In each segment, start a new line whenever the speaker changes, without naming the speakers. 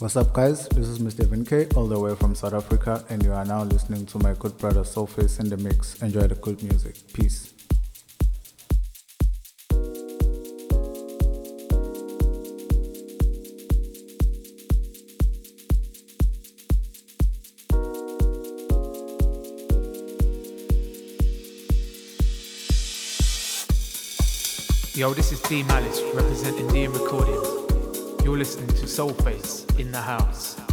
What's up, guys? This is Mr. K, all the way from South Africa, and you are now listening to my good brother Soulface in the mix. Enjoy the good music. Peace.
Yo, this is D Malice representing DM Recordings. You're listening to Soulface in the house.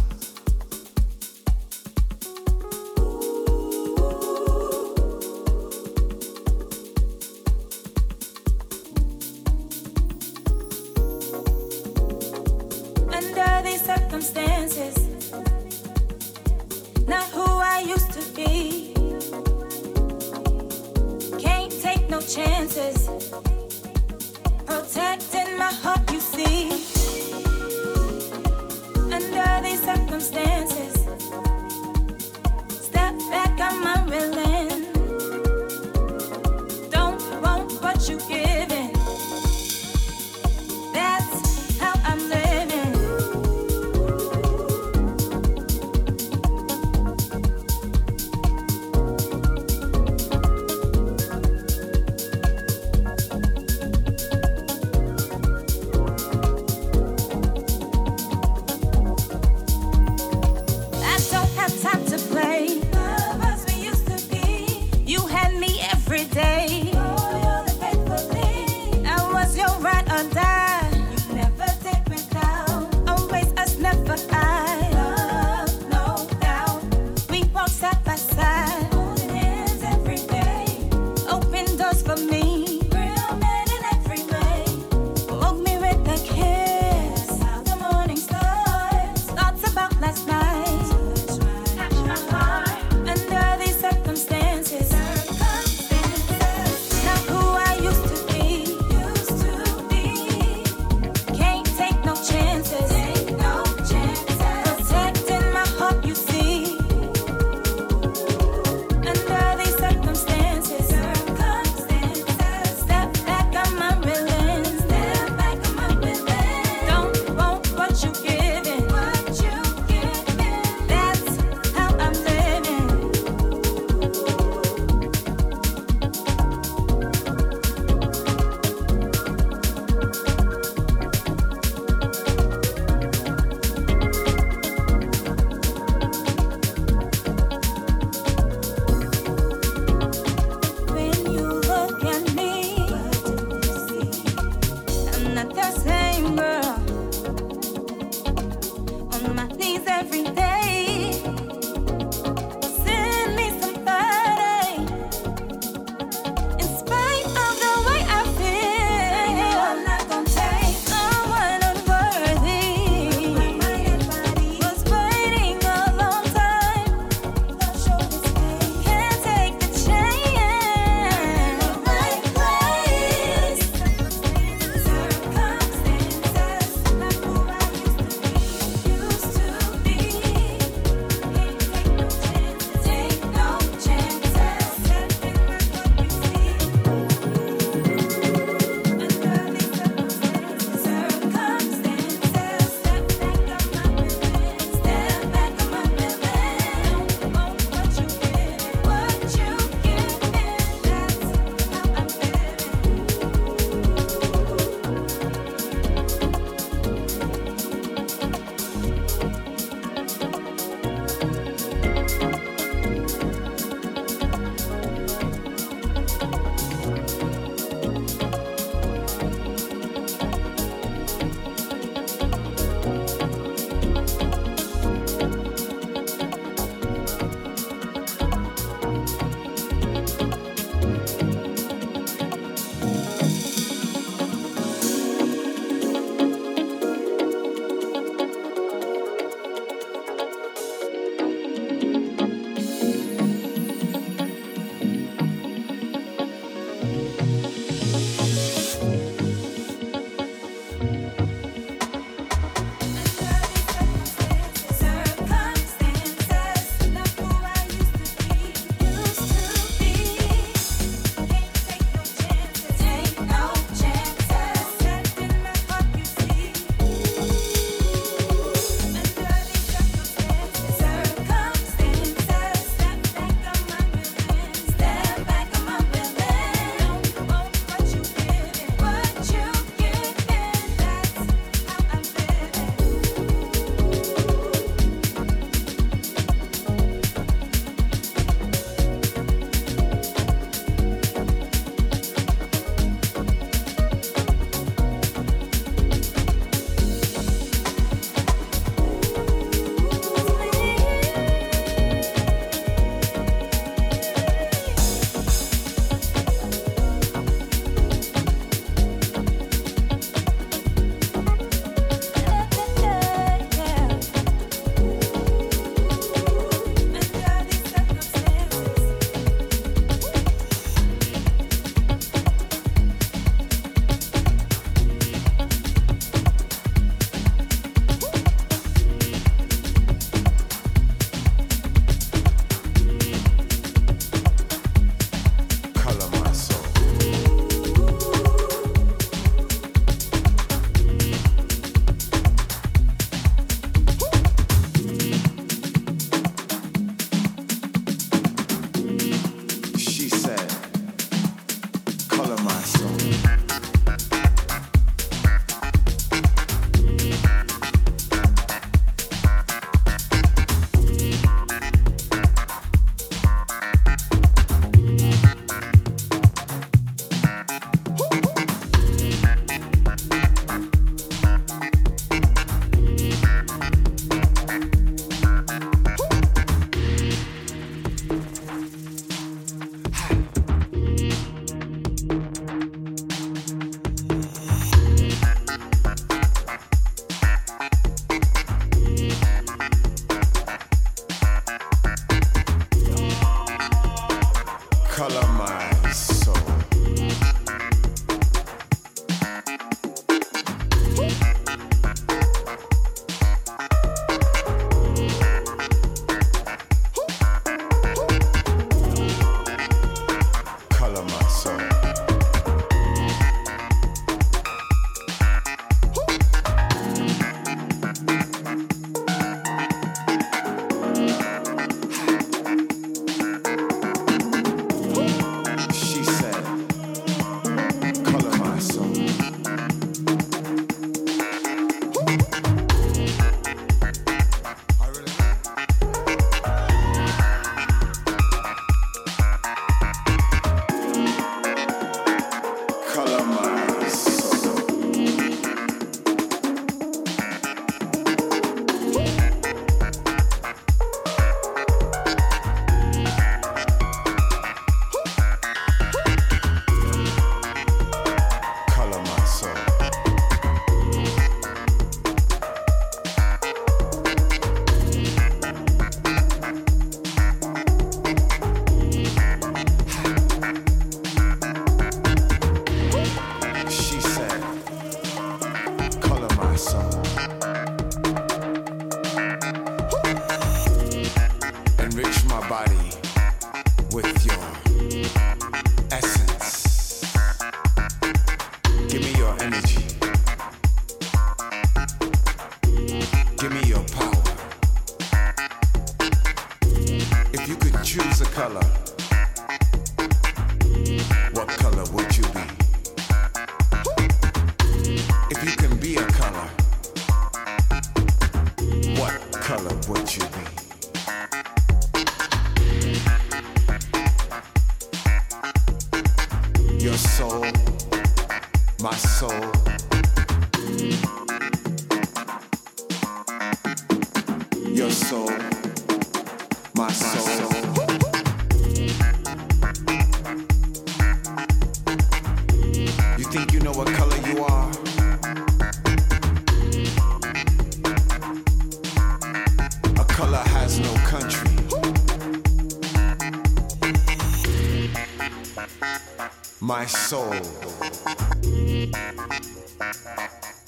My
soul.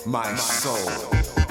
My soul.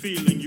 feeling.